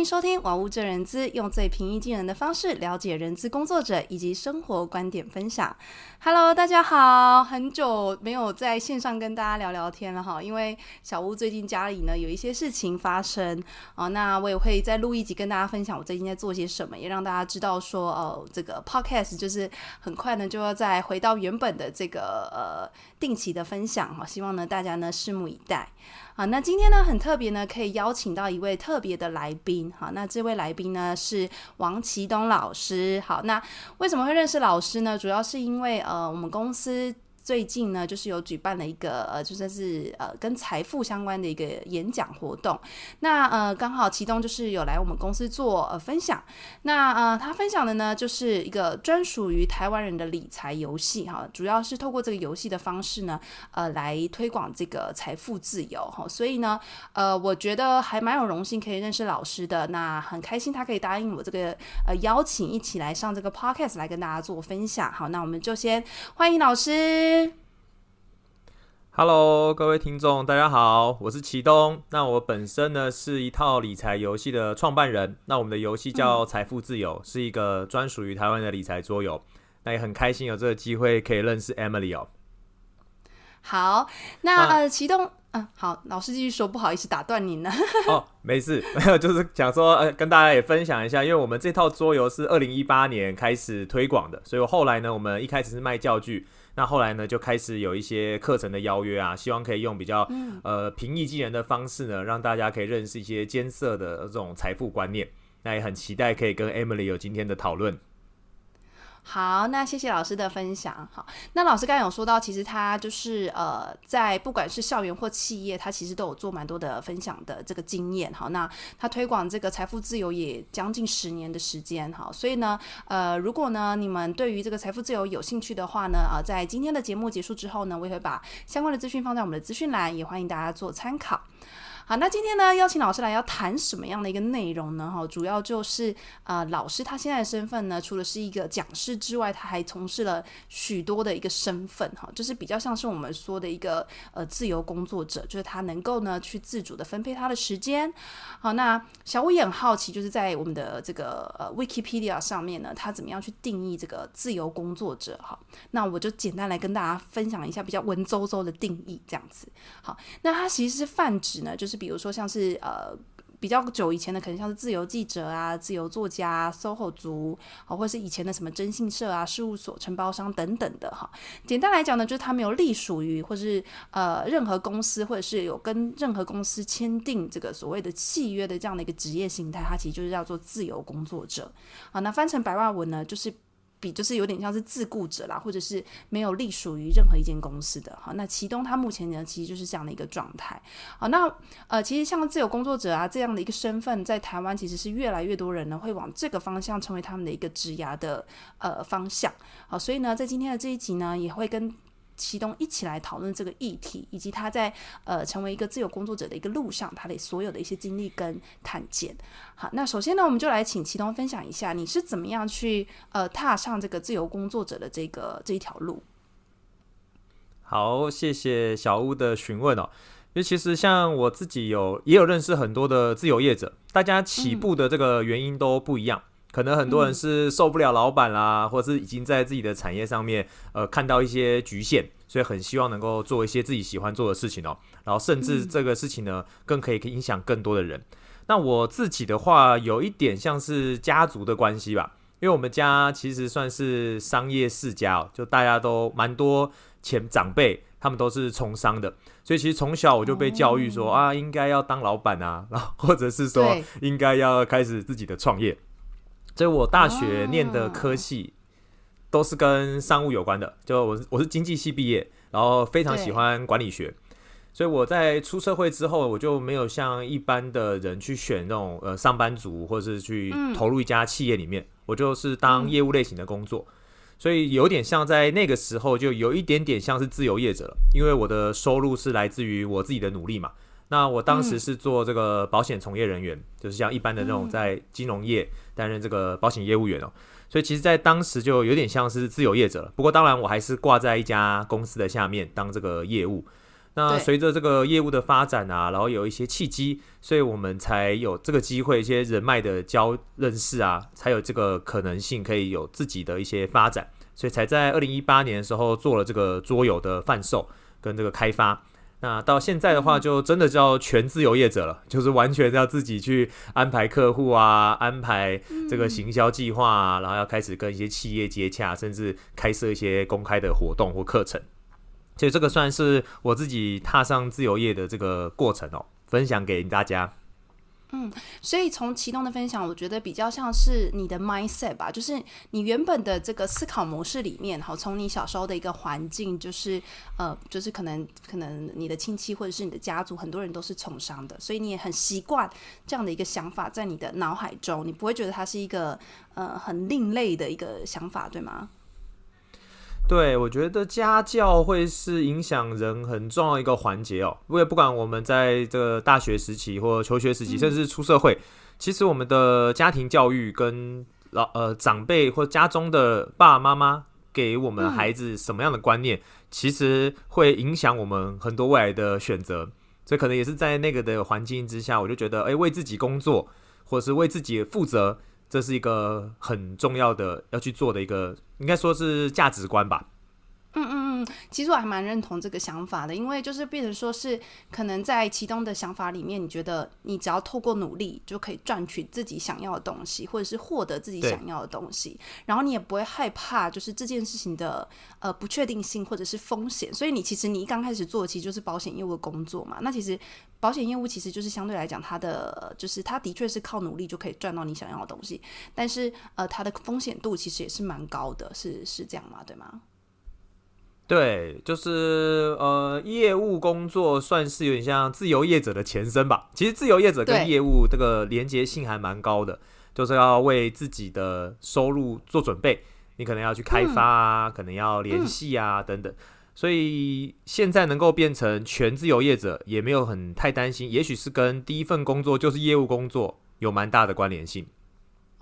迎收听《玩物正人资》，用最平易近人的方式了解人资工作者以及生活观点分享。Hello，大家好，很久没有在线上跟大家聊聊天了哈，因为小屋最近家里呢有一些事情发生啊，那我也会再录一集跟大家分享我最近在做些什么，也让大家知道说哦，这个 Podcast 就是很快呢就要再回到原本的这个呃定期的分享哈，希望呢大家呢拭目以待。好，那今天呢很特别呢，可以邀请到一位特别的来宾。好，那这位来宾呢是王启东老师。好，那为什么会认识老师呢？主要是因为呃，我们公司。最近呢，就是有举办了一个呃，就算是呃跟财富相关的一个演讲活动。那呃，刚好其中就是有来我们公司做呃分享。那呃，他分享的呢，就是一个专属于台湾人的理财游戏哈，主要是透过这个游戏的方式呢，呃，来推广这个财富自由哈。所以呢，呃，我觉得还蛮有荣幸可以认识老师的。那很开心他可以答应我这个呃邀请，一起来上这个 podcast 来跟大家做分享。好，那我们就先欢迎老师。Hello，各位听众，大家好，我是启东。那我本身呢是一套理财游戏的创办人。那我们的游戏叫财富自由，嗯、是一个专属于台湾的理财桌游。那也很开心有这个机会可以认识 Emily 哦。好，那呃，启东，嗯、呃，好，老师继续说，不好意思打断您了。哦，没事，没有，就是想说呃，跟大家也分享一下，因为我们这套桌游是二零一八年开始推广的，所以后来呢，我们一开始是卖教具。那后来呢，就开始有一些课程的邀约啊，希望可以用比较呃平易近人的方式呢，让大家可以认识一些艰涩的这种财富观念。那也很期待可以跟 Emily 有今天的讨论。好，那谢谢老师的分享。好，那老师刚才有说到，其实他就是呃，在不管是校园或企业，他其实都有做蛮多的分享的这个经验。好，那他推广这个财富自由也将近十年的时间。好，所以呢，呃，如果呢你们对于这个财富自由有兴趣的话呢，啊、在今天的节目结束之后呢，我也会把相关的资讯放在我们的资讯栏，也欢迎大家做参考。好，那今天呢，邀请老师来要谈什么样的一个内容呢？哈，主要就是呃，老师他现在的身份呢，除了是一个讲师之外，他还从事了许多的一个身份，哈，就是比较像是我们说的一个呃自由工作者，就是他能够呢去自主的分配他的时间。好，那小武也很好奇，就是在我们的这个呃 Wikipedia 上面呢，他怎么样去定义这个自由工作者？哈，那我就简单来跟大家分享一下比较文绉绉的定义，这样子。好，那它其实是泛指呢，就是。比如说，像是呃比较久以前的，可能像是自由记者啊、自由作家啊、SOHO 族，啊，或者是以前的什么征信社啊、事务所、承包商等等的哈。简单来讲呢，就是他没有隶属于，或是呃任何公司，或者是有跟任何公司签订这个所谓的契约的这样的一个职业形态，它其实就是叫做自由工作者。好，那翻成白话文呢，就是。比就是有点像是自雇者啦，或者是没有隶属于任何一间公司的。哈，那其中他目前呢，其实就是这样的一个状态。好，那呃，其实像自由工作者啊这样的一个身份，在台湾其实是越来越多人呢会往这个方向成为他们的一个职涯的呃方向。好，所以呢，在今天的这一集呢，也会跟。齐东一起来讨论这个议题，以及他在呃成为一个自由工作者的一个路上，他的所有的一些经历跟看见。好，那首先呢，我们就来请齐东分享一下，你是怎么样去呃踏上这个自由工作者的这个这一条路。好，谢谢小屋的询问哦。因为其实像我自己有也有认识很多的自由业者，大家起步的这个原因都不一样。可能很多人是受不了老板啦，或者是已经在自己的产业上面，呃，看到一些局限，所以很希望能够做一些自己喜欢做的事情哦。然后甚至这个事情呢，更可以影响更多的人。那我自己的话，有一点像是家族的关系吧，因为我们家其实算是商业世家哦，就大家都蛮多前长辈，他们都是从商的，所以其实从小我就被教育说啊，应该要当老板啊，然 后或者是说应该要开始自己的创业。所以我大学念的科系都是跟商务有关的，就我我是经济系毕业，然后非常喜欢管理学，所以我在出社会之后，我就没有像一般的人去选那种呃上班族，或者是去投入一家企业里面，我就是当业务类型的工作，所以有点像在那个时候就有一点点像是自由业者了，因为我的收入是来自于我自己的努力嘛。那我当时是做这个保险从业人员，就是像一般的那种在金融业。担任这个保险业务员哦，所以其实，在当时就有点像是自由业者了。不过，当然我还是挂在一家公司的下面当这个业务。那随着这个业务的发展啊，然后有一些契机，所以我们才有这个机会，一些人脉的交认识啊，才有这个可能性可以有自己的一些发展，所以才在二零一八年的时候做了这个桌游的贩售跟这个开发。那到现在的话，就真的叫全自由业者了，就是完全要自己去安排客户啊，安排这个行销计划啊，然后要开始跟一些企业接洽，甚至开设一些公开的活动或课程。所以这个算是我自己踏上自由业的这个过程哦，分享给大家。嗯，所以从启动的分享，我觉得比较像是你的 mindset 吧，就是你原本的这个思考模式里面，好，从你小时候的一个环境，就是呃，就是可能可能你的亲戚或者是你的家族，很多人都是从商的，所以你也很习惯这样的一个想法在你的脑海中，你不会觉得它是一个呃很另类的一个想法，对吗？对，我觉得家教会是影响人很重要一个环节哦。因为不管我们在这个大学时期或求学时期，甚至出社会，其实我们的家庭教育跟老呃长辈或家中的爸爸妈妈给我们孩子什么样的观念，其实会影响我们很多未来的选择。所以可能也是在那个的环境之下，我就觉得，哎，为自己工作，或者是为自己负责。这是一个很重要的要去做的一个，应该说是价值观吧。嗯嗯嗯，其实我还蛮认同这个想法的，因为就是变成说是可能在其中的想法里面，你觉得你只要透过努力就可以赚取自己想要的东西，或者是获得自己想要的东西，然后你也不会害怕就是这件事情的呃不确定性或者是风险，所以你其实你一刚开始做其实就是保险业务的工作嘛，那其实保险业务其实就是相对来讲它的就是它的确是靠努力就可以赚到你想要的东西，但是呃它的风险度其实也是蛮高的，是是这样吗？对吗？对，就是呃，业务工作算是有点像自由业者的前身吧。其实自由业者跟业务这个连接性还蛮高的，就是要为自己的收入做准备。你可能要去开发啊，嗯、可能要联系啊、嗯、等等。所以现在能够变成全自由业者，也没有很太担心。也许是跟第一份工作就是业务工作有蛮大的关联性。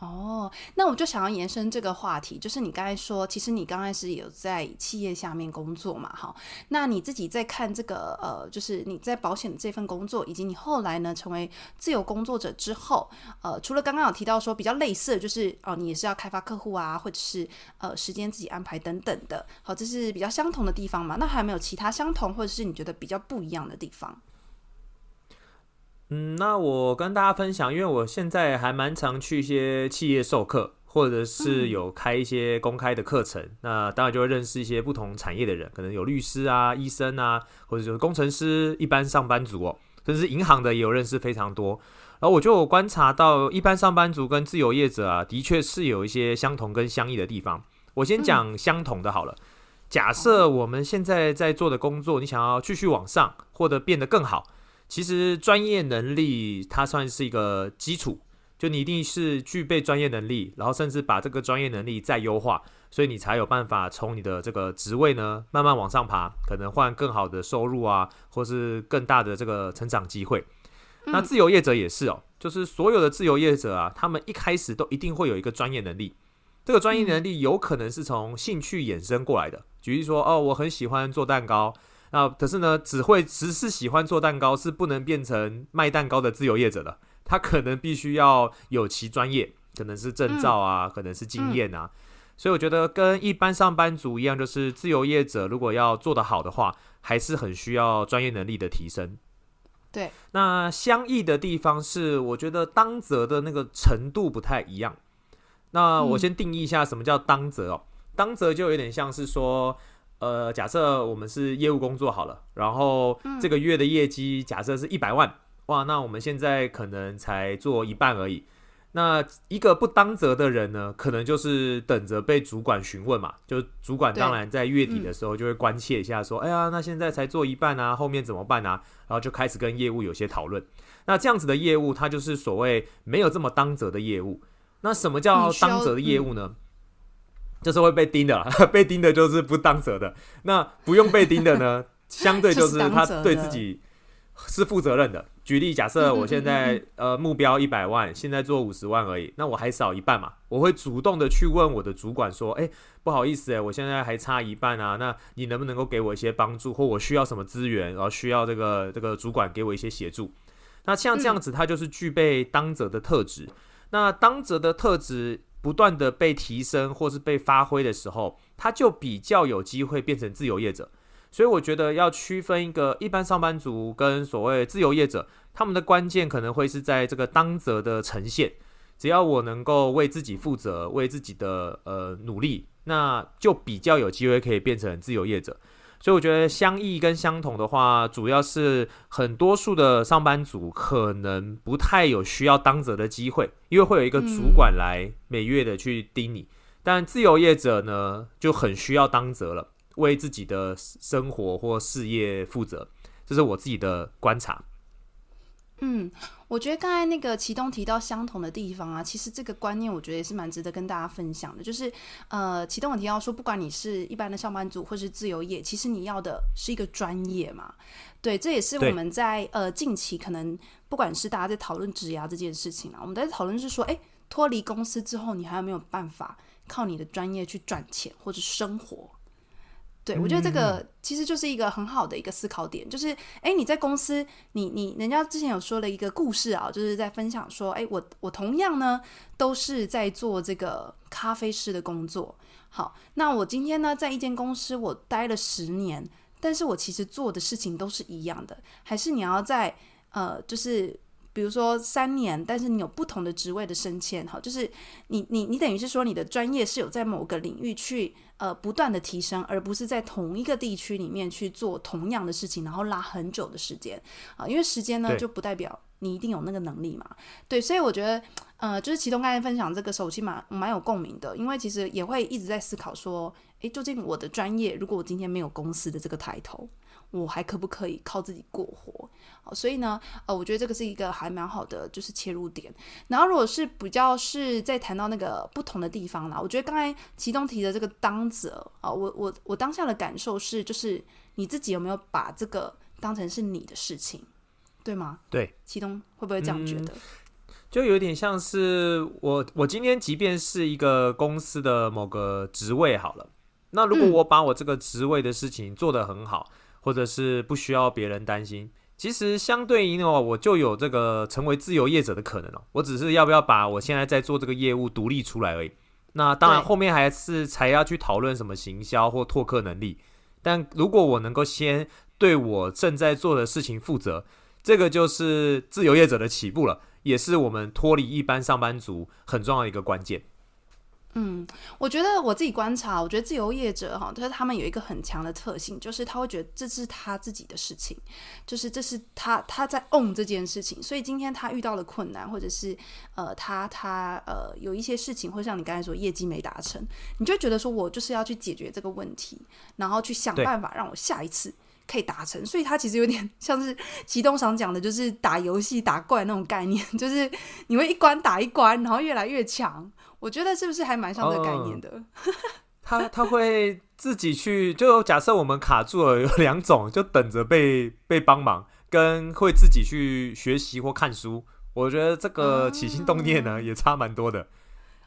哦，那我就想要延伸这个话题，就是你刚才说，其实你刚开始有在企业下面工作嘛，哈，那你自己在看这个，呃，就是你在保险的这份工作，以及你后来呢成为自由工作者之后，呃，除了刚刚有提到说比较类似，就是哦，你也是要开发客户啊，或者是呃时间自己安排等等的，好，这是比较相同的地方嘛？那还有没有其他相同，或者是你觉得比较不一样的地方？嗯，那我跟大家分享，因为我现在还蛮常去一些企业授课，或者是有开一些公开的课程。嗯、那当然就会认识一些不同产业的人，可能有律师啊、医生啊，或者就是工程师、一般上班族哦，甚至银行的也有认识非常多。然后我就有观察到，一般上班族跟自由业者啊，的确是有一些相同跟相异的地方。我先讲相同的好了。假设我们现在在做的工作，你想要继续往上，或者变得更好。其实专业能力它算是一个基础，就你一定是具备专业能力，然后甚至把这个专业能力再优化，所以你才有办法从你的这个职位呢慢慢往上爬，可能换更好的收入啊，或是更大的这个成长机会。那自由业者也是哦，就是所有的自由业者啊，他们一开始都一定会有一个专业能力，这个专业能力有可能是从兴趣衍生过来的，举例说哦，我很喜欢做蛋糕。那可是呢，只会只是喜欢做蛋糕，是不能变成卖蛋糕的自由业者的。他可能必须要有其专业，可能是证照啊，嗯、可能是经验啊。嗯、所以我觉得跟一般上班族一样，就是自由业者如果要做得好的话，还是很需要专业能力的提升。对，那相异的地方是，我觉得当责的那个程度不太一样。那我先定义一下什么叫当责哦。嗯、当责就有点像是说。呃，假设我们是业务工作好了，然后这个月的业绩假设是一百万，哇，那我们现在可能才做一半而已。那一个不当责的人呢，可能就是等着被主管询问嘛，就主管当然在月底的时候就会关切一下，说，哎呀，那现在才做一半啊，后面怎么办啊？然后就开始跟业务有些讨论。那这样子的业务，它就是所谓没有这么当责的业务。那什么叫当责的业务呢？就是会被盯的，被盯的就是不当责的。那不用被盯的呢，相对就是他对自己是负责任的。举例，假设我现在呃目标一百万，现在做五十万而已，那我还少一半嘛？我会主动的去问我的主管说，哎，不好意思，哎，我现在还差一半啊，那你能不能够给我一些帮助，或我需要什么资源，然后需要这个这个主管给我一些协助。那像这样子，他就是具备当责的特质。那当责的特质不断的被提升或是被发挥的时候，他就比较有机会变成自由业者。所以我觉得要区分一个一般上班族跟所谓自由业者，他们的关键可能会是在这个当责的呈现。只要我能够为自己负责，为自己的呃努力，那就比较有机会可以变成自由业者。所以我觉得相异跟相同的话，主要是很多数的上班族可能不太有需要当责的机会，因为会有一个主管来每月的去盯你。但自由业者呢，就很需要当责了。为自己的生活或事业负责，这是我自己的观察。嗯，我觉得刚才那个启东提到相同的地方啊，其实这个观念我觉得也是蛮值得跟大家分享的。就是呃，启东有提到说，不管你是一般的上班族或是自由业，其实你要的是一个专业嘛。对，这也是我们在呃近期可能不管是大家在讨论职涯这件事情啊，我们在讨论是说，诶，脱离公司之后，你还有没有办法靠你的专业去赚钱或者生活？对，我觉得这个其实就是一个很好的一个思考点，就是，哎，你在公司，你你人家之前有说了一个故事啊，就是在分享说，哎，我我同样呢都是在做这个咖啡师的工作，好，那我今天呢在一间公司我待了十年，但是我其实做的事情都是一样的，还是你要在呃，就是比如说三年，但是你有不同的职位的升迁，哈，就是你你你等于是说你的专业是有在某个领域去。呃，不断的提升，而不是在同一个地区里面去做同样的事情，然后拉很久的时间啊，呃，因为时间呢就不代表你一定有那个能力嘛。对，所以我觉得，呃，就是启东刚才分享这个手机蛮蛮有共鸣的，因为其实也会一直在思考说，诶，究竟我的专业，如果我今天没有公司的这个抬头。我还可不可以靠自己过活？好，所以呢，呃，我觉得这个是一个还蛮好的，就是切入点。然后，如果是比较是在谈到那个不同的地方啦，我觉得刚才其中提的这个当责啊，我我我当下的感受是，就是你自己有没有把这个当成是你的事情，对吗？对，其中会不会这样觉得？嗯，就有点像是我，我今天即便是一个公司的某个职位好了，那如果我把我这个职位的事情做得很好。嗯或者是不需要别人担心，其实相对应的话，我就有这个成为自由业者的可能哦。我只是要不要把我现在在做这个业务独立出来而已。那当然后面还是才要去讨论什么行销或拓客能力。但如果我能够先对我正在做的事情负责，这个就是自由业者的起步了，也是我们脱离一般上班族很重要的一个关键。嗯，我觉得我自己观察，我觉得自由业者哈，就是他们有一个很强的特性，就是他会觉得这是他自己的事情，就是这是他他在 own 这件事情，所以今天他遇到了困难，或者是呃他他呃有一些事情，或像你刚才说业绩没达成，你就觉得说我就是要去解决这个问题，然后去想办法让我下一次可以达成，所以他其实有点像是齐东常讲的，就是打游戏打怪那种概念，就是你会一关打一关，然后越来越强。我觉得是不是还蛮像这个概念的？嗯、他他会自己去，就假设我们卡住了，有两种，就等着被被帮忙，跟会自己去学习或看书。我觉得这个起心动念呢，嗯、也差蛮多的。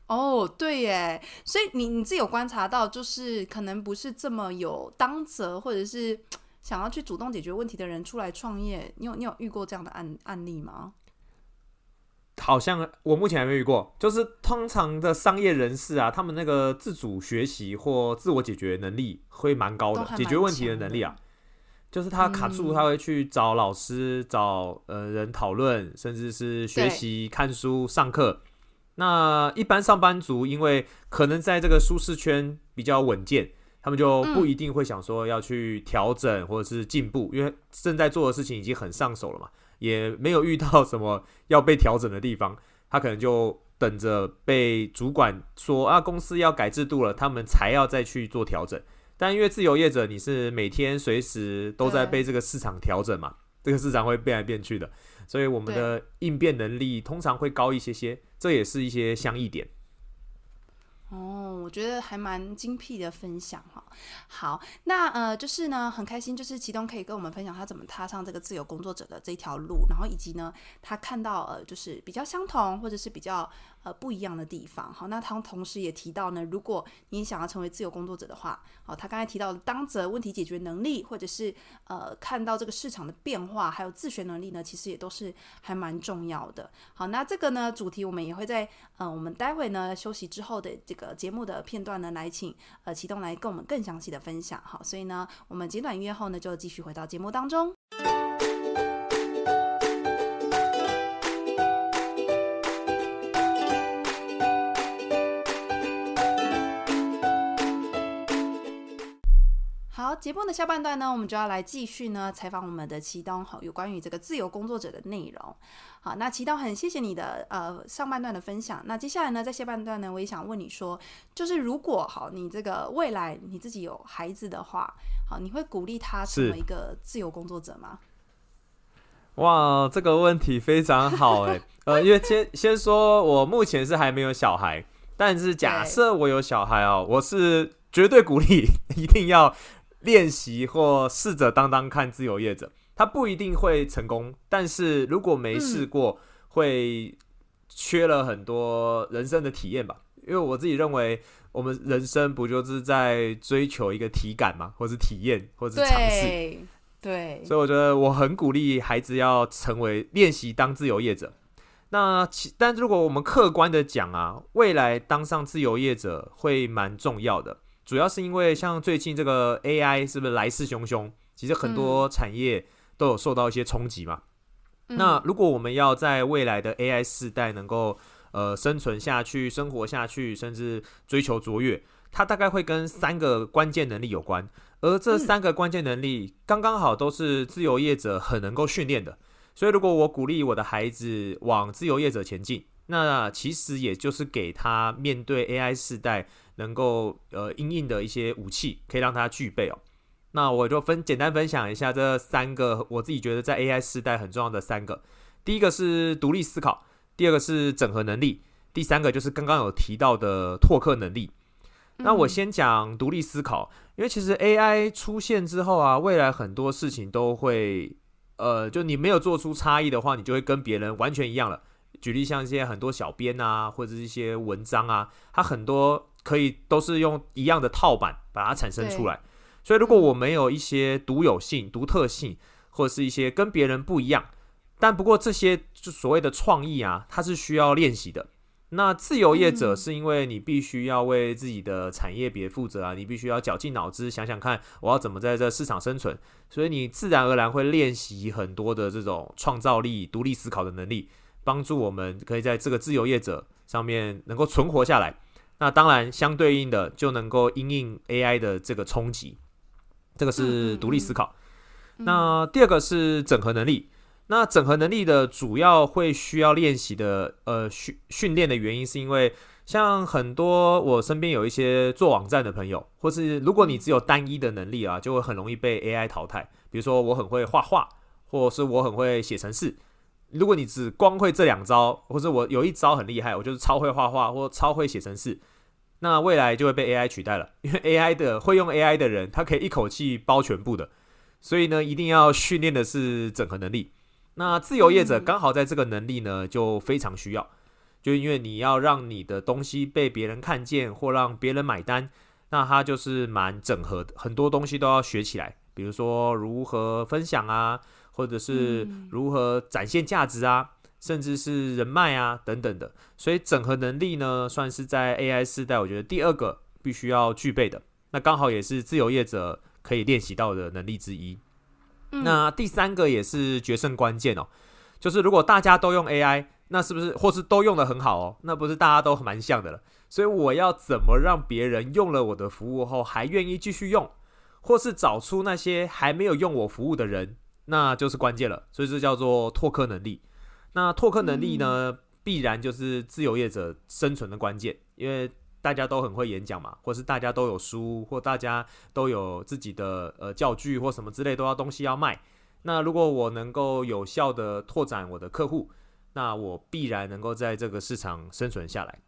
哦，对耶，所以你你自己有观察到，就是可能不是这么有当责，或者是想要去主动解决问题的人出来创业。你有你有遇过这样的案案例吗？好像我目前还没遇过，就是通常的商业人士啊，他们那个自主学习或自我解决能力会蛮高的，解决问题的能力啊，就是他卡住，他会去找老师、找呃人讨论，甚至是学习、看书、上课。那一般上班族因为可能在这个舒适圈比较稳健，他们就不一定会想说要去调整或者是进步，因为正在做的事情已经很上手了嘛。也没有遇到什么要被调整的地方，他可能就等着被主管说啊，公司要改制度了，他们才要再去做调整。但因为自由业者，你是每天随时都在被这个市场调整嘛，这个市场会变来变去的，所以我们的应变能力通常会高一些些，这也是一些相异点。哦，我觉得还蛮精辟的分享哈。好，那呃，就是呢，很开心，就是齐东可以跟我们分享他怎么踏上这个自由工作者的这条路，然后以及呢，他看到呃，就是比较相同或者是比较。呃，不一样的地方。好，那他同时也提到呢，如果你想要成为自由工作者的话，好，他刚才提到的当责、问题解决能力，或者是呃，看到这个市场的变化，还有自学能力呢，其实也都是还蛮重要的。好，那这个呢，主题我们也会在呃，我们待会呢休息之后的这个节目的片段呢，来请呃启东来跟我们更详细的分享。好，所以呢，我们简短音乐后呢，就继续回到节目当中。节目的下半段呢，我们就要来继续呢采访我们的齐东，好，有关于这个自由工作者的内容。好，那齐东很谢谢你的呃上半段的分享。那接下来呢，在下半段呢，我也想问你说，就是如果好，你这个未来你自己有孩子的话，好，你会鼓励他成为一个自由工作者吗？哇，这个问题非常好哎，呃，因为先先说我目前是还没有小孩，但是假设我有小孩哦，我是绝对鼓励 一定要。练习或试着当当看自由业者，他不一定会成功，但是如果没试过，会缺了很多人生的体验吧。因为我自己认为，我们人生不就是在追求一个体感嘛，或是体验，或是尝试。对，所以我觉得我很鼓励孩子要成为练习当自由业者。那其但如果我们客观的讲啊，未来当上自由业者会蛮重要的。主要是因为像最近这个 AI 是不是来势汹汹？其实很多产业都有受到一些冲击嘛。嗯、那如果我们要在未来的 AI 世代能够呃生存下去、生活下去，甚至追求卓越，它大概会跟三个关键能力有关。而这三个关键能力刚刚好都是自由业者很能够训练的。所以如果我鼓励我的孩子往自由业者前进，那其实也就是给他面对 AI 时代。能够呃，应应的一些武器可以让他具备哦。那我就分简单分享一下这三个我自己觉得在 AI 时代很重要的三个。第一个是独立思考，第二个是整合能力，第三个就是刚刚有提到的拓客能力。那我先讲独立思考，因为其实 AI 出现之后啊，未来很多事情都会呃，就你没有做出差异的话，你就会跟别人完全一样了。举例像一些很多小编啊，或者是一些文章啊，它很多。可以都是用一样的套板把它产生出来，所以如果我没有一些独有性、独特性，或者是一些跟别人不一样，但不过这些就所谓的创意啊，它是需要练习的。那自由业者是因为你必须要为自己的产业别负责啊，你必须要绞尽脑汁想想看我要怎么在这市场生存，所以你自然而然会练习很多的这种创造力、独立思考的能力，帮助我们可以在这个自由业者上面能够存活下来。那当然，相对应的就能够因应 AI 的这个冲击，这个是独立思考。嗯嗯嗯。那第二个是整合能力。那整合能力的主要会需要练习的，呃，训训练的原因是因为，像很多我身边有一些做网站的朋友，或是如果你只有单一的能力啊，就会很容易被 AI 淘汰。比如说我很会画画，或者是我很会写程式。如果你只光会这两招，或者我有一招很厉害，我就是超会画画或超会写程式。那未来就会被 AI 取代了，因为 AI 的会用 AI 的人，他可以一口气包全部的，所以呢，一定要训练的是整合能力。那自由业者刚好在这个能力呢，就非常需要，就因为你要让你的东西被别人看见或让别人买单，那他就是蛮整合的，很多东西都要学起来，比如说如何分享啊，或者是如何展现价值啊。甚至是人脉啊等等的，所以整合能力呢，算是在 AI 时代，我觉得第二个必须要具备的。那刚好也是自由业者可以练习到的能力之一。嗯。那第三个也是决胜关键哦，就是如果大家都用 AI，那是不是或是都用的很好哦？那不是大家都蛮像的了？所以我要怎么让别人用了我的服务后还愿意继续用，或是找出那些还没有用我服务的人，那就是关键了。所以这叫做拓客能力。那拓客能力呢，必然就是自由业者生存的关键，因为大家都很会演讲嘛，或是大家都有书，或大家都有自己的呃教具或什么之类，都要东西要卖。那如果我能够有效的拓展我的客户，那我必然能够在这个市场生存下来。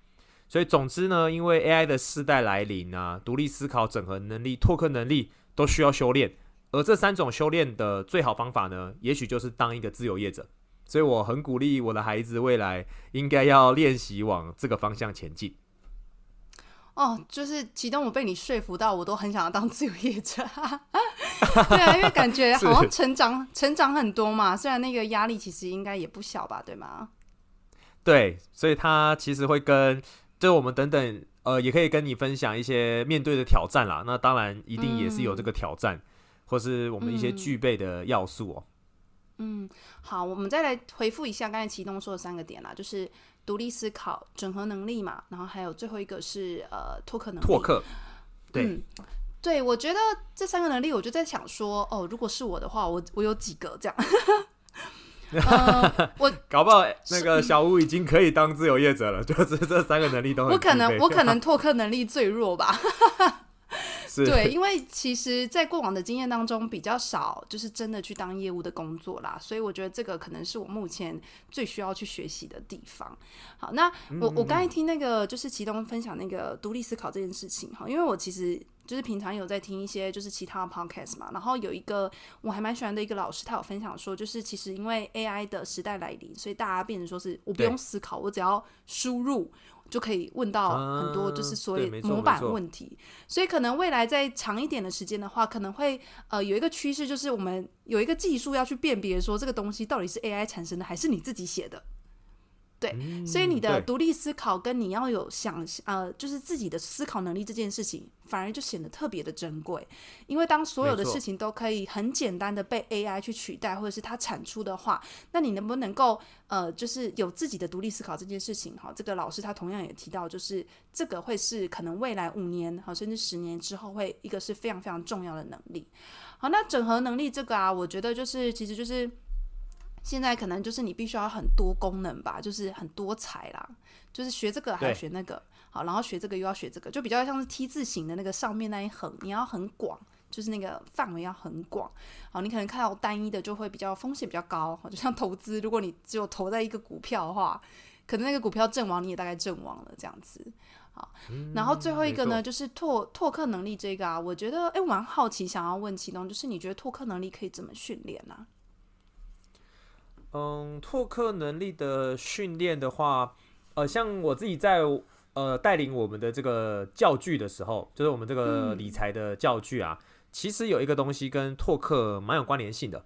所以总之呢，因为 AI 的世代来临啊，独立思考、整合能力、拓客能力都需要修炼。而这三种修炼的最好方法呢，也许就是当一个自由业者。所以我很鼓励我的孩子未来应该要练习往这个方向前进。哦，就是启动，我被你说服到，我都很想要当自由业者。对啊，因为感觉 好像成长成长很多嘛，虽然那个压力其实应该也不小吧，对吗？对，所以他其实会跟，就我们等等，呃，也可以跟你分享一些面对的挑战啦。那当然，一定也是有这个挑战，嗯、或是我们一些具备的要素哦。嗯，好，我们再来回复一下刚才启东说的三个点啦，就是。独立思考、整合能力嘛，然后还有最后一个是呃拓客能力。拓客，对、嗯，对，我觉得这三个能力，我就在想说，哦，如果是我的话，我我有几个这样。呃、我 搞不好那个小吴已经可以当自由业者了，就是这三个能力都很。我可能我可能拓客能力最弱吧。对，因为其实，在过往的经验当中，比较少就是真的去当业务的工作啦，所以我觉得这个可能是我目前最需要去学习的地方。好，那我我刚才听那个就是其东分享那个独立思考这件事情哈，因为我其实就是平常有在听一些就是其他的 podcast 嘛，然后有一个我还蛮喜欢的一个老师，他有分享说，就是其实因为 AI 的时代来临，所以大家变成说是我不用思考，我只要输入。就可以问到很多，就是所谓模板问题，所以可能未来在长一点的时间的话，可能会呃有一个趋势，就是我们有一个技术要去辨别说这个东西到底是 AI 产生的还是你自己写的。对，嗯、所以你的独立思考跟你要有想呃，就是自己的思考能力这件事情，反而就显得特别的珍贵。因为当所有的事情都可以很简单的被 AI 去取代，或者是它产出的话，那你能不能够呃，就是有自己的独立思考这件事情？哈，这个老师他同样也提到，就是这个会是可能未来五年好甚至十年之后会一个是非常非常重要的能力。好，那整合能力这个啊，我觉得就是其实就是。现在可能就是你必须要很多功能吧，就是很多才啦，就是学这个还要学那个，好，然后学这个又要学这个，就比较像是 T 字形的那个上面那一横，你要很广，就是那个范围要很广，好，你可能看到单一的就会比较风险比较高，就像投资，如果你只有投在一个股票的话，可能那个股票阵亡你也大概阵亡了这样子，好，然后最后一个呢，就是拓拓客能力这个啊，我觉得哎，我蛮好奇，想要问其东，就是你觉得拓客能力可以怎么训练呢？嗯，拓客能力的训练的话，呃，像我自己在呃带领我们的这个教具的时候，就是我们这个理财的教具啊，嗯、其实有一个东西跟拓客蛮有关联性的，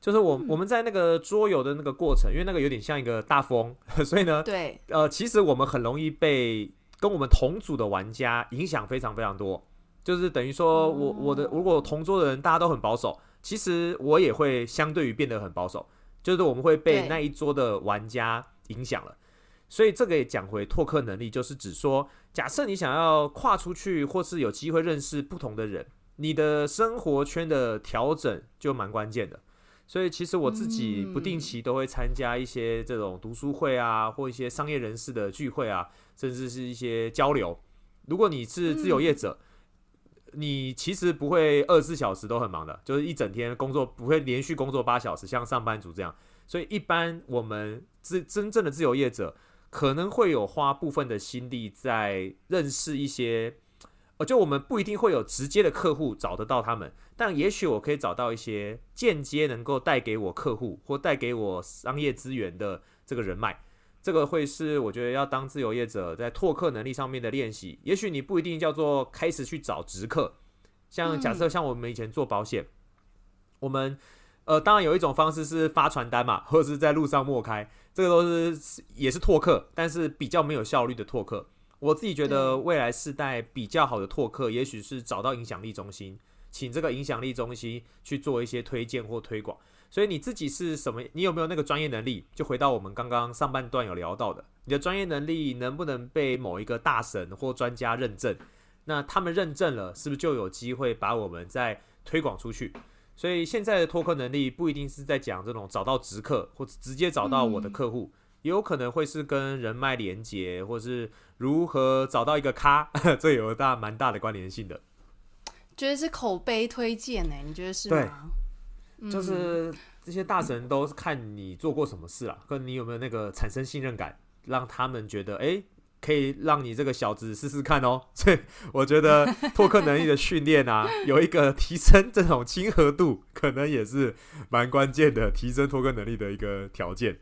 就是我、嗯、我们在那个桌游的那个过程，因为那个有点像一个大风，所以呢，对，呃，其实我们很容易被跟我们同组的玩家影响非常非常多，就是等于说我我的如果同桌的人大家都很保守，其实我也会相对于变得很保守。就是我们会被那一桌的玩家影响了，所以这个也讲回拓客能力，就是指说，假设你想要跨出去，或是有机会认识不同的人，你的生活圈的调整就蛮关键的。所以其实我自己不定期都会参加一些这种读书会啊，或一些商业人士的聚会啊，甚至是一些交流。如果你是自由业者，你其实不会二十四小时都很忙的，就是一整天工作不会连续工作八小时，像上班族这样。所以一般我们自真正的自由业者可能会有花部分的心力在认识一些，呃，就我们不一定会有直接的客户找得到他们，但也许我可以找到一些间接能够带给我客户或带给我商业资源的这个人脉。这个会是我觉得要当自由业者在拓客能力上面的练习。也许你不一定叫做开始去找直客，像假设像我们以前做保险，嗯、我们呃当然有一种方式是发传单嘛，或者是在路上默开，这个都是也是拓客，但是比较没有效率的拓客。我自己觉得未来世代比较好的拓客，也许是找到影响力中心，请这个影响力中心去做一些推荐或推广。所以你自己是什么？你有没有那个专业能力？就回到我们刚刚上半段有聊到的，你的专业能力能不能被某一个大神或专家认证？那他们认证了，是不是就有机会把我们再推广出去？所以现在的拓客能力不一定是在讲这种找到直客或直接找到我的客户，也有可能会是跟人脉连接，或是如何找到一个咖，这有大蛮大的关联性的。觉得是口碑推荐呢？你觉得是吗？就是这些大神都是看你做过什么事啊，跟你有没有那个产生信任感，让他们觉得哎，可以让你这个小子试试看哦。所以我觉得拓客能力的训练啊，有一个提升这种亲和度，可能也是蛮关键的，提升拓客能力的一个条件。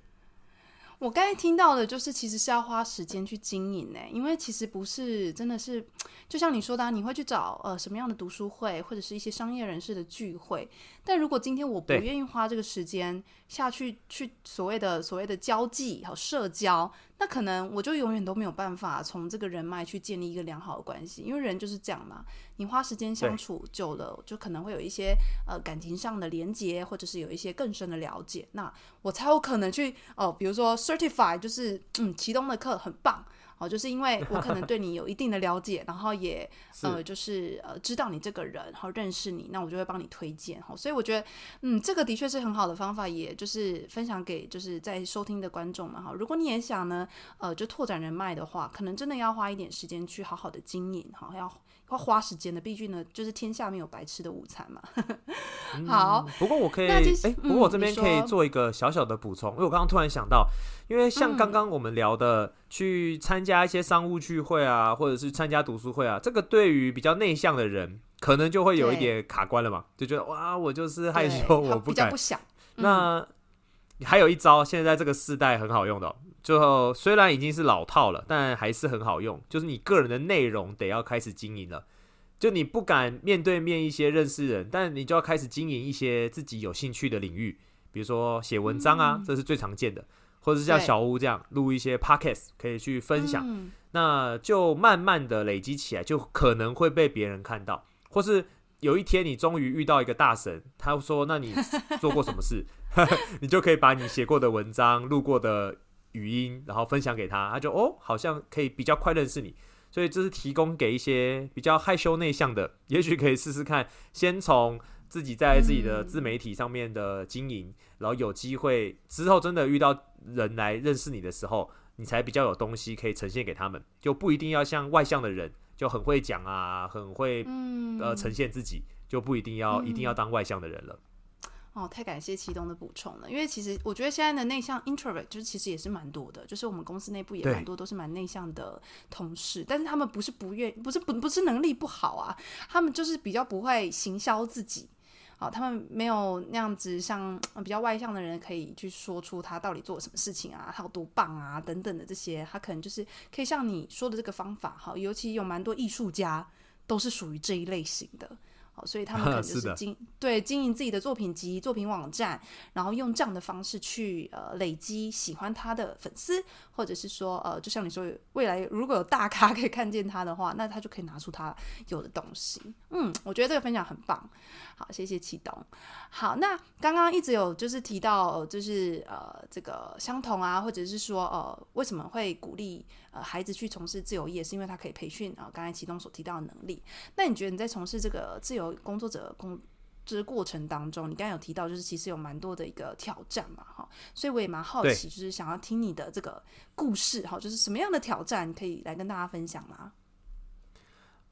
我刚才听到的就是，其实是要花时间去经营呢，因为其实不是真的是，就像你说的啊，你会去找呃什么样的读书会，或者是一些商业人士的聚会。但如果今天我不愿意花这个时间下去，去所谓的所谓的交际和社交。那可能我就永远都没有办法从这个人脉去建立一个良好的关系，因为人就是这样嘛。你花时间相处久了，就可能会有一些呃感情上的连接，或者是有一些更深的了解。那我才有可能去哦、呃，比如说 certify，就是嗯，启东的课很棒。哦，就是因为我可能对你有一定的了解，然后也 呃，就是呃，知道你这个人，然后认识你，那我就会帮你推荐。哈，所以我觉得，嗯，这个的确是很好的方法，也就是分享给就是在收听的观众们哈。如果你也想呢，呃，就拓展人脉的话，可能真的要花一点时间去好好的经营哈，要。要花时间的，毕竟呢，就是天下没有白吃的午餐嘛。好、嗯，不过我可以，哎、欸，不过我这边可以做一个小小的补充，嗯、因为我刚刚突然想到，因为像刚刚我们聊的，嗯、去参加一些商务聚会啊，或者是参加读书会啊，这个对于比较内向的人，可能就会有一点卡关了嘛，就觉得哇，我就是害羞，我不敢。不想。嗯、那还有一招，现在在这个世代很好用的、喔。最后虽然已经是老套了，但还是很好用。就是你个人的内容得要开始经营了。就你不敢面对面一些认识人，但你就要开始经营一些自己有兴趣的领域，比如说写文章啊，这是最常见的，或者是像小屋这样录一些 podcast 可以去分享。那就慢慢的累积起来，就可能会被别人看到，或是有一天你终于遇到一个大神，他说：“那你做过什么事？” 你就可以把你写过的文章、录过的。语音，然后分享给他，他就哦，好像可以比较快认识你，所以这是提供给一些比较害羞内向的，也许可以试试看，先从自己在自己的自媒体上面的经营，嗯、然后有机会之后真的遇到人来认识你的时候，你才比较有东西可以呈现给他们，就不一定要像外向的人就很会讲啊，很会、嗯、呃呈现自己，就不一定要、嗯、一定要当外向的人了。哦，太感谢启东的补充了，因为其实我觉得现在的内向 introvert 就是其实也是蛮多的，就是我们公司内部也蛮多都是蛮内向的同事，但是他们不是不愿，不是不不是能力不好啊，他们就是比较不会行销自己，好、哦，他们没有那样子像比较外向的人可以去说出他到底做了什么事情啊，他有多棒啊等等的这些，他可能就是可以像你说的这个方法，好，尤其有蛮多艺术家都是属于这一类型的。好，所以他们可能 就是经是对经营自己的作品集、作品网站，然后用这样的方式去呃累积喜欢他的粉丝，或者是说呃，就像你说，未来如果有大咖 可以看见他的话，那他就可以拿出他有的东西。嗯，我觉得这个分享很棒。好，谢谢启东。好，那刚刚一直有就是提到就是呃这个相同啊，或者是说呃为什么会鼓励呃孩子去从事自由业，是因为他可以培训啊刚才启东所提到的能力。那你觉得你在从事这个自由工作者工这个过程当中，你刚刚有提到，就是其实有蛮多的一个挑战嘛，哈，所以我也蛮好奇，就是想要听你的这个故事，哈，就是什么样的挑战，可以来跟大家分享吗？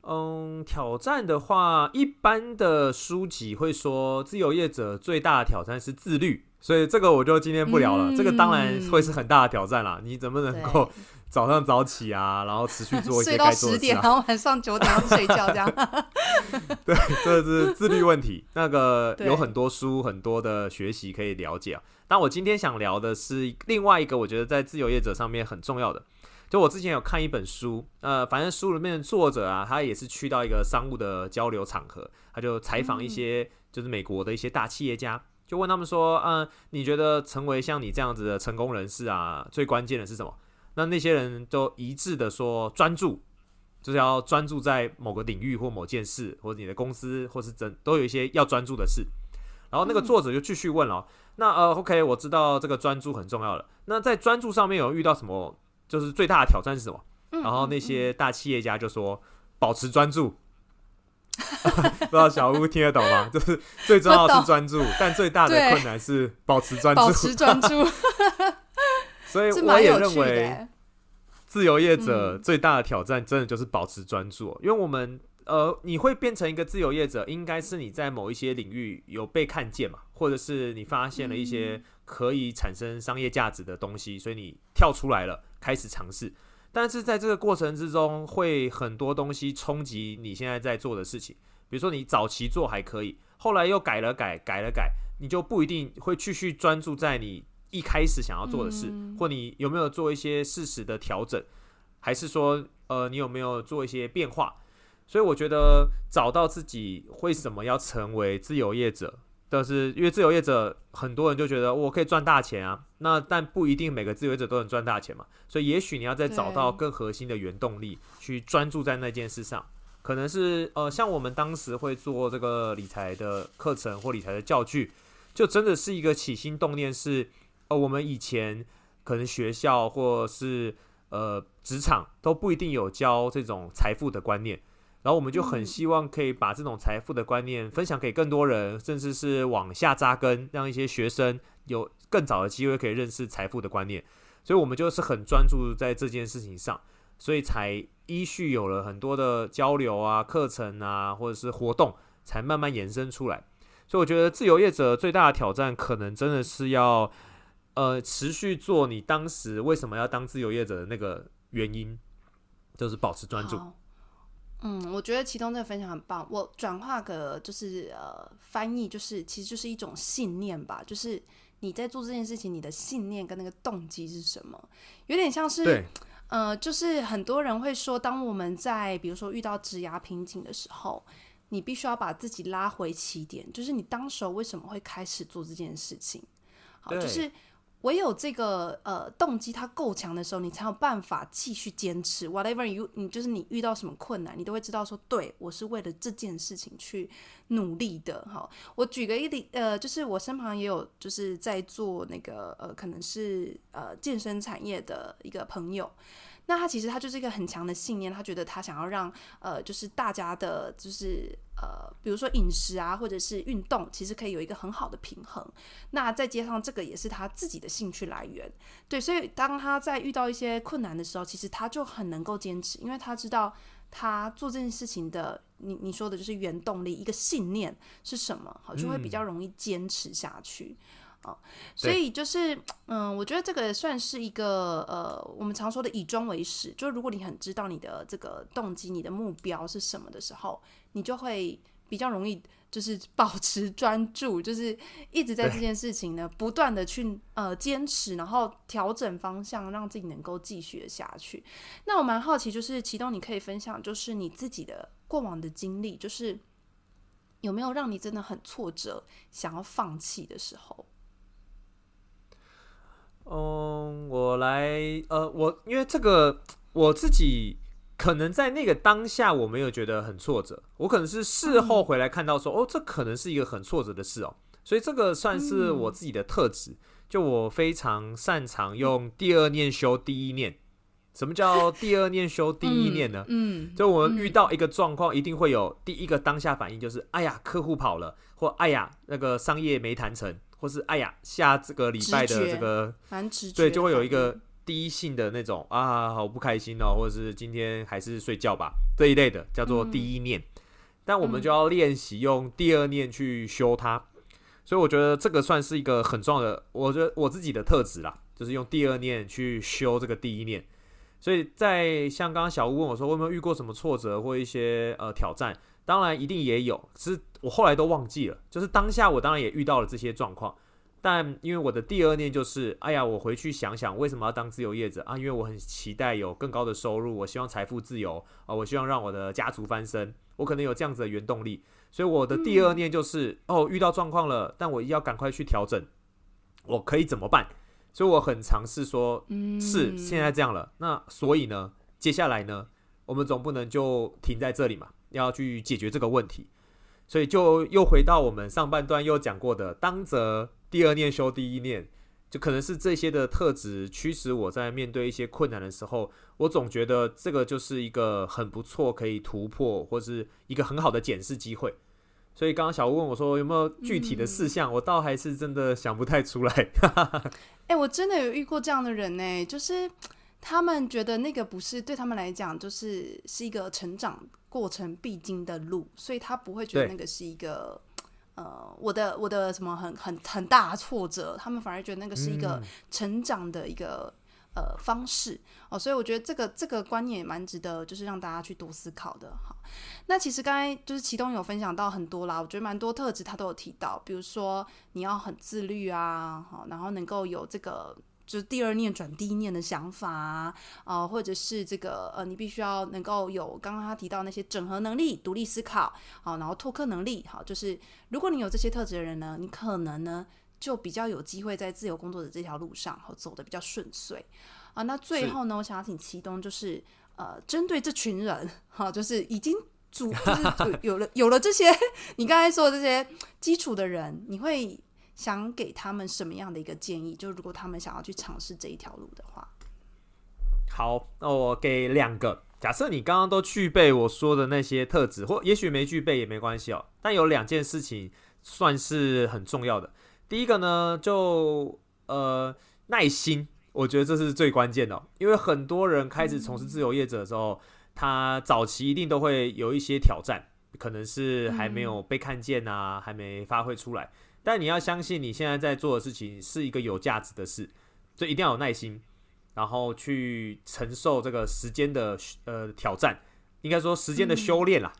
嗯，挑战的话，一般的书籍会说，自由业者最大的挑战是自律，所以这个我就今天不聊了。嗯、这个当然会是很大的挑战啦，你怎么能够？早上早起啊，然后持续做一些 该做的事啊，睡到十点，然后晚上九点要睡觉，这样。对，这是自律问题。那个有很多书，很多的学习可以了解啊。但我今天想聊的是另外一个，我觉得在自由业者上面很重要的。就我之前有看一本书，呃，反正书里面的作者啊，他也是去到一个商务的交流场合，他就采访一些就是美国的一些大企业家，就问他们说，嗯，你觉得成为像你这样子的成功人士啊，最关键的是什么？那那些人都一致的说，专注就是要专注在某个领域或某件事，或者你的公司，或是真都有一些要专注的事。然后那个作者就继续问了，嗯、那呃，OK，我知道这个专注很重要了。那在专注上面有遇到什么？就是最大的挑战是什么？嗯、然后那些大企业家就说，保持专注。不知道小屋听得懂吗？就是最重要的是专注，但最大的困难是保持专注。保持专注。所以我也认为，自由业者最大的挑战真的就是保持专注。因为我们呃，你会变成一个自由业者，应该是你在某一些领域有被看见嘛，或者是你发现了一些可以产生商业价值的东西，所以你跳出来了，开始尝试。但是在这个过程之中，会很多东西冲击你现在在做的事情。比如说你早期做还可以，后来又改了改，改了改，你就不一定会继续专注在你一开始想要做的事，嗯、或你有没有做一些适时的调整，还是说呃你有没有做一些变化？所以我觉得找到自己为什么要成为自由业者。但是因为自由业者，很多人就觉得我可以赚大钱啊，那但不一定每个自由业者都能赚大钱嘛，所以也许你要再找到更核心的原动力，去专注在那件事上，可能是呃，像我们当时会做这个理财的课程或理财的教具，就真的是一个起心动念是，呃，我们以前可能学校或是呃职场都不一定有教这种财富的观念。然后我们就很希望可以把这种财富的观念分享给更多人，甚至是往下扎根，让一些学生有更早的机会可以认识财富的观念。所以，我们就是很专注在这件事情上，所以才依序有了很多的交流啊、课程啊，或者是活动，才慢慢延伸出来。所以，我觉得自由业者最大的挑战，可能真的是要呃持续做你当时为什么要当自由业者的那个原因，就是保持专注。嗯，我觉得其中这个分享很棒。我转化个就是呃翻译，就是其实就是一种信念吧。就是你在做这件事情，你的信念跟那个动机是什么？有点像是，对呃，就是很多人会说，当我们在比如说遇到职涯瓶颈的时候，你必须要把自己拉回起点，就是你当时候为什么会开始做这件事情？好，就是。唯有这个呃动机它够强的时候，你才有办法继续坚持。Whatever you，你就是你遇到什么困难，你都会知道说，对，我是为了这件事情去努力的。哈，我举个一例，呃，就是我身旁也有就是在做那个呃，可能是呃健身产业的一个朋友。那他其实他就是一个很强的信念，他觉得他想要让呃，就是大家的，就是呃，比如说饮食啊，或者是运动，其实可以有一个很好的平衡。那再加上这个也是他自己的兴趣来源，对，所以当他在遇到一些困难的时候，其实他就很能够坚持，因为他知道他做这件事情的，你你说的就是原动力，一个信念是什么，好，就会比较容易坚持下去。嗯哦，所以就是，嗯，我觉得这个算是一个呃，我们常说的以终为始。就如果你很知道你的这个动机、你的目标是什么的时候，你就会比较容易，就是保持专注，就是一直在这件事情呢，不断的去呃坚持，然后调整方向，让自己能够继续的下去。那我蛮好奇，就是其中，你可以分享，就是你自己的过往的经历，就是有没有让你真的很挫折，想要放弃的时候？嗯，我来，呃，我因为这个我自己可能在那个当下我没有觉得很挫折，我可能是事后回来看到说，嗯、哦，这可能是一个很挫折的事哦，所以这个算是我自己的特质，嗯、就我非常擅长用第二念修第一念。什么叫第二念修第一念呢？嗯，嗯，就我们遇到一个状况，一定会有第一个当下反应，就是哎呀，客户跑了，或哎呀，那个商业没谈成。或是哎呀，下这个礼拜的这个，对，就会有一个第一性的那种啊，好不开心哦，或者是今天还是睡觉吧这一类的，叫做第一念。嗯、但我们就要练习用第二念去修它，嗯、所以我觉得这个算是一个很重要的，我觉得我自己的特质啦，就是用第二念去修这个第一念。所以在像刚刚小吴问我说，我有没有遇过什么挫折或一些呃挑战？当然一定也有，只是我后来都忘记了。就是当下我当然也遇到了这些状况，但因为我的第二念就是，哎呀，我回去想想为什么要当自由业者啊？因为我很期待有更高的收入，我希望财富自由啊，我希望让我的家族翻身，我可能有这样子的原动力。所以我的第二念就是，哦，遇到状况了，但我要赶快去调整，我可以怎么办？所以我很尝试说，是现在这样了，那所以呢，接下来呢，我们总不能就停在这里嘛。要去解决这个问题，所以就又回到我们上半段又讲过的，当则第二念修第一念，就可能是这些的特质驱使我在面对一些困难的时候，我总觉得这个就是一个很不错可以突破，或是一个很好的检视机会。所以刚刚小吴问我说有没有具体的事项，我倒还是真的想不太出来。哎、欸，我真的有遇过这样的人呢、就是。他们觉得那个不是对他们来讲，就是是一个成长过程必经的路，所以他不会觉得那个是一个呃，我的我的什么很很很大的挫折，他们反而觉得那个是一个成长的一个呃方式哦，所以我觉得这个这个观念也蛮值得，就是让大家去多思考的。好，那其实刚才就是其中有分享到很多啦，我觉得蛮多特质他都有提到，比如说你要很自律啊，好，然后能够有这个。就是第二念转第一念的想法啊，呃，或者是这个呃，你必须要能够有刚刚他提到那些整合能力、独立思考，好，然后拓客能力，好，就是如果你有这些特质的人呢，你可能呢就比较有机会在自由工作的这条路上，好，走的比较顺遂啊。那最后呢，我想要请齐东，就是呃，针对这群人，哈，就是已经主就是有了有了这些 你刚才说的这些基础的人，你会。想给他们什么样的一个建议？就如果他们想要去尝试这一条路的话，好，那我给两个。假设你刚刚都具备我说的那些特质，或也许没具备也没关系哦。但有两件事情算是很重要的。第一个呢，就呃耐心，我觉得这是最关键的哦。因为很多人开始从事自由业者的时候，他早期一定都会有一些挑战，可能是还没有被看见啊，还没发挥出来。但你要相信，你现在在做的事情是一个有价值的事，所以一定要有耐心，然后去承受这个时间的呃挑战，应该说时间的修炼啦，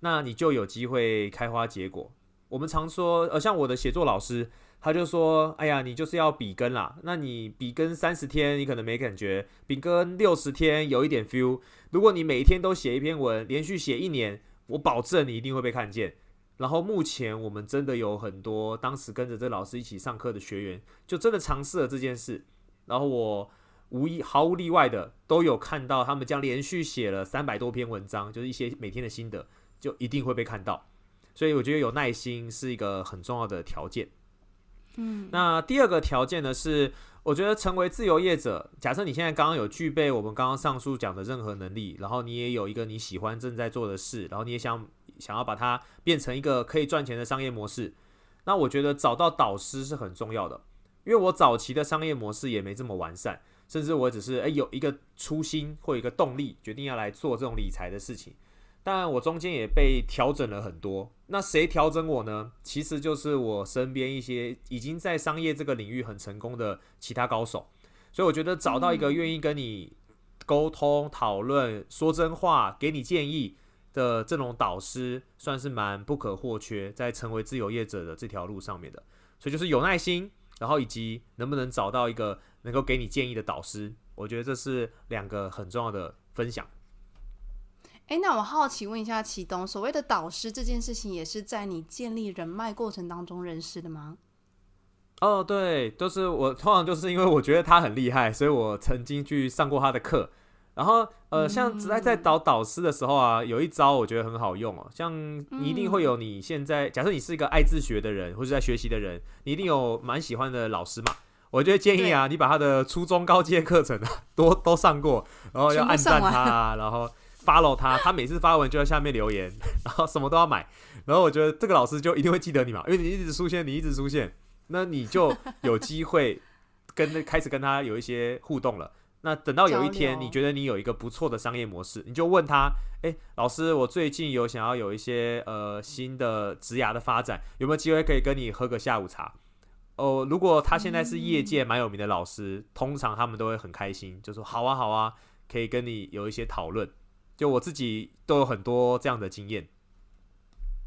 那你就有机会开花结果。我们常说，呃，像我的写作老师，他就说，哎呀，你就是要笔耕啦，那你笔耕三十天，你可能没感觉；笔耕六十天，有一点 feel。如果你每一天都写一篇文，连续写一年，我保证你一定会被看见。然后目前我们真的有很多当时跟着这老师一起上课的学员，就真的尝试了这件事。然后我无一毫无例外的都有看到他们将连续写了三百多篇文章，就是一些每天的心得，就一定会被看到。所以我觉得有耐心是一个很重要的条件。嗯，那第二个条件呢是，我觉得成为自由业者，假设你现在刚刚有具备我们刚刚上述讲的任何能力，然后你也有一个你喜欢正在做的事，然后你也想。想要把它变成一个可以赚钱的商业模式，那我觉得找到导师是很重要的。因为我早期的商业模式也没这么完善，甚至我只是诶有一个初心或一个动力，决定要来做这种理财的事情。当然，我中间也被调整了很多。那谁调整我呢？其实就是我身边一些已经在商业这个领域很成功的其他高手。所以我觉得找到一个愿意跟你沟通、讨论、说真话、给你建议。的这种导师算是蛮不可或缺，在成为自由业者的这条路上面的，所以就是有耐心，然后以及能不能找到一个能够给你建议的导师，我觉得这是两个很重要的分享。诶，那我好奇问一下启东，所谓的导师这件事情，也是在你建立人脉过程当中认识的吗？哦，对，就是我通常就是因为我觉得他很厉害，所以我曾经去上过他的课。然后，呃，像在在找导师的时候啊，有一招我觉得很好用哦。像你一定会有你现在，假设你是一个爱自学的人，或者在学习的人，你一定有蛮喜欢的老师嘛。我觉得建议啊，你把他的初中高阶课程啊，都都 上过，然后要按赞他，然后 follow 他，他每次发文就在下面留言，然后什么都要买。然后我觉得这个老师就一定会记得你嘛，因为你一直出现，你一直出现，那你就有机会跟开始跟他有一些互动了。那等到有一天，你觉得你有一个不错的商业模式，你就问他：哎，老师，我最近有想要有一些呃新的职涯的发展，有没有机会可以跟你喝个下午茶？哦，如果他现在是业界蛮有名的老师，通常他们都会很开心，就说好啊好啊，可以跟你有一些讨论。就我自己都有很多这样的经验。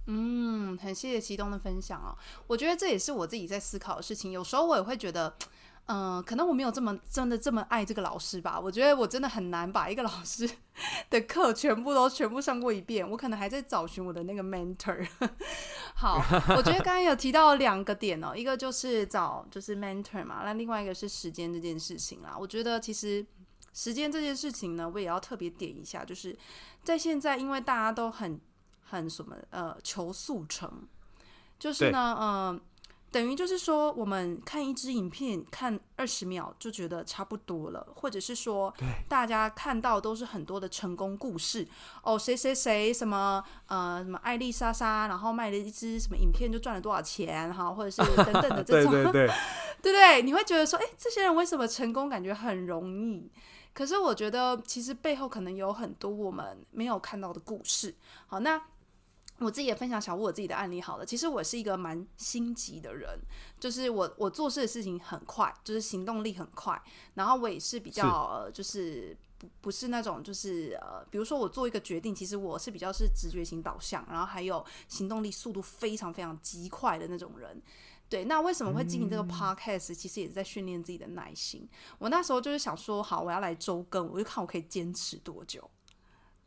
嗯，很谢谢齐东的分享哦。我觉得这也是我自己在思考的事情。有时候我也会觉得。嗯、呃，可能我没有这么真的这么爱这个老师吧。我觉得我真的很难把一个老师 的课全部都全部上过一遍。我可能还在找寻我的那个 mentor。好，我觉得刚刚有提到两个点哦，一个就是找就是 mentor 嘛，那另外一个是时间这件事情啦。我觉得其实时间这件事情呢，我也要特别点一下，就是在现在，因为大家都很很什么呃求速成，就是呢，嗯。呃等于就是说，我们看一支影片，看二十秒就觉得差不多了，或者是说，大家看到都是很多的成功故事哦，谁谁谁什么呃什么艾丽莎莎，然后卖了一支什么影片就赚了多少钱哈，或者是等等的 这种，对对对，对对，你会觉得说，哎，这些人为什么成功感觉很容易？可是我觉得其实背后可能有很多我们没有看到的故事。好，那。我自己也分享小乌我自己的案例好了。其实我是一个蛮心急的人，就是我我做事的事情很快，就是行动力很快。然后我也是比较呃，就是不不是那种就是呃，比如说我做一个决定，其实我是比较是直觉型导向，然后还有行动力速度非常非常极快的那种人。对，那为什么会经营这个 podcast？其实也是在训练自己的耐心。我那时候就是想说，好，我要来周更，我就看我可以坚持多久。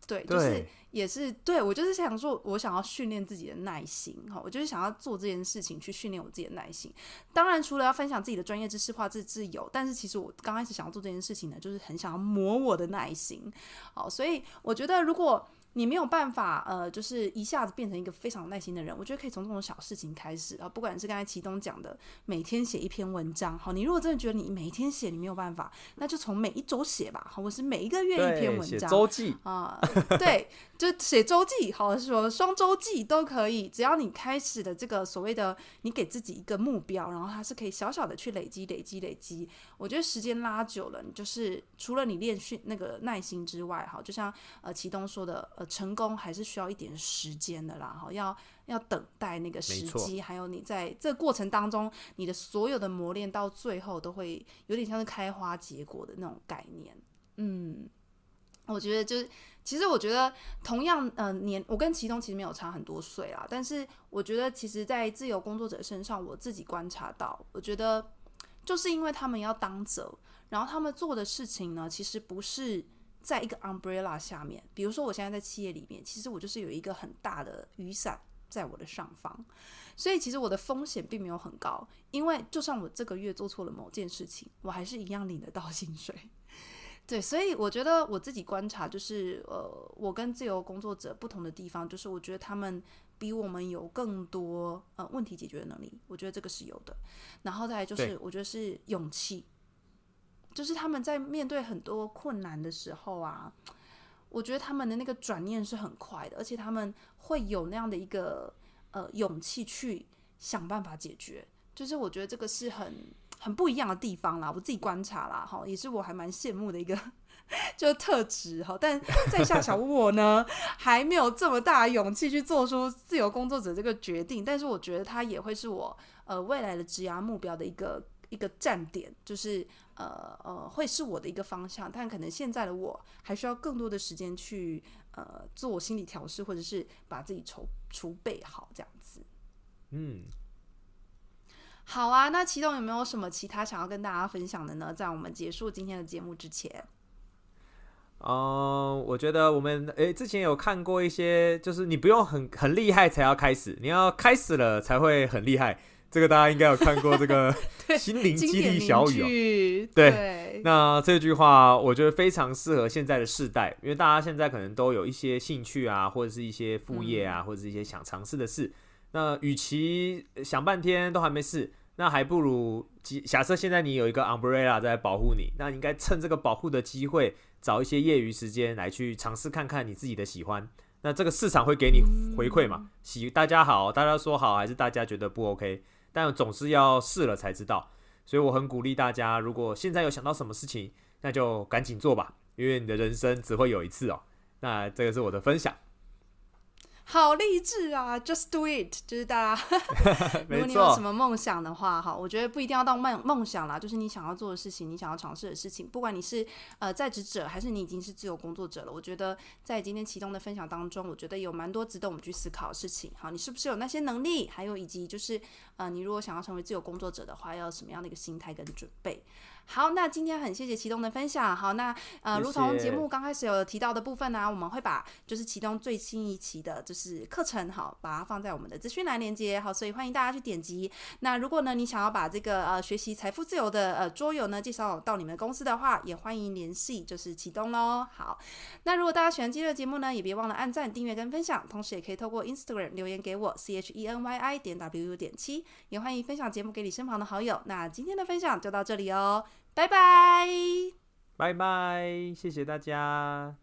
对，就是也是对，我就是想说，我想要训练自己的耐心哈，我就是想要做这件事情去训练我自己的耐心。当然，除了要分享自己的专业知识化，这自由，但是其实我刚开始想要做这件事情呢，就是很想要磨我的耐心。好，所以我觉得如果。你没有办法，呃，就是一下子变成一个非常有耐心的人。我觉得可以从这种小事情开始啊，不管是刚才齐东讲的，每天写一篇文章，好，你如果真的觉得你每一天写你没有办法，那就从每一周写吧，好，我是每一个月一篇文章，周记啊，对，就写周记，好，是说双周记都可以，只要你开始的这个所谓的，你给自己一个目标，然后它是可以小小的去累积、累积、累积。我觉得时间拉久了，你就是除了你练训那个耐心之外，好，就像呃齐东说的，呃。成功还是需要一点时间的啦，哈，要要等待那个时机，还有你在这个过程当中，你的所有的磨练到最后都会有点像是开花结果的那种概念。嗯，我觉得就是，其实我觉得同样，呃，年我跟启东其实没有差很多岁啦，但是我觉得其实，在自由工作者身上，我自己观察到，我觉得就是因为他们要当责，然后他们做的事情呢，其实不是。在一个 umbrella 下面，比如说我现在在企业里面，其实我就是有一个很大的雨伞在我的上方，所以其实我的风险并没有很高，因为就算我这个月做错了某件事情，我还是一样领得到薪水。对，所以我觉得我自己观察就是，呃，我跟自由工作者不同的地方，就是我觉得他们比我们有更多呃问题解决的能力，我觉得这个是有的。然后再来就是，我觉得是勇气。就是他们在面对很多困难的时候啊，我觉得他们的那个转念是很快的，而且他们会有那样的一个呃勇气去想办法解决。就是我觉得这个是很很不一样的地方啦，我自己观察啦，哈，也是我还蛮羡慕的一个 就是特质哈。但 在下小乌我呢，还没有这么大的勇气去做出自由工作者这个决定，但是我觉得他也会是我呃未来的职涯目标的一个。一个站点，就是呃呃，会是我的一个方向，但可能现在的我还需要更多的时间去呃做心理调试，或者是把自己筹储备好这样子。嗯，好啊，那启东有没有什么其他想要跟大家分享的呢？在我们结束今天的节目之前，哦、呃，我觉得我们诶之前有看过一些，就是你不用很很厉害才要开始，你要开始了才会很厉害。这个大家应该有看过这个 心灵激励小语哦。对，对，那这句话我觉得非常适合现在的世代，因为大家现在可能都有一些兴趣啊，或者是一些副业啊，或者是一些想尝试的事。那与其想半天都还没试，那还不如假设现在你有一个 umbrella 在保护你，那你应该趁这个保护的机会，找一些业余时间来去尝试看看你自己的喜欢。那这个市场会给你回馈嘛？喜大家好，大家说好，还是大家觉得不 OK？但总是要试了才知道，所以我很鼓励大家，如果现在有想到什么事情，那就赶紧做吧，因为你的人生只会有一次哦。那这个是我的分享。好励志啊！Just do it，就是大家，如果你有什么梦想的话，哈，我觉得不一定要到梦梦想啦，就是你想要做的事情，你想要尝试的事情，不管你是呃在职者还是你已经是自由工作者了，我觉得在今天启动的分享当中，我觉得有蛮多值得我们去思考的事情。好，你是不是有那些能力？还有以及就是呃，你如果想要成为自由工作者的话，要有什么样的一个心态跟准备？好，那今天很谢谢启东的分享。好，那呃，如同节目刚开始有提到的部分呢、啊，我们会把就是启东最新一期的就是课程，好，把它放在我们的资讯栏连接。好，所以欢迎大家去点击。那如果呢，你想要把这个呃学习财富自由的呃桌游呢介绍到你们公司的话，也欢迎联系就是启东喽。好，那如果大家喜欢今天的节目呢，也别忘了按赞、订阅跟分享，同时也可以透过 Instagram 留言给我 C H E N Y I 点 W U 点七，也欢迎分享节目给你身旁的好友。那今天的分享就到这里哦。拜拜，拜拜，谢谢大家。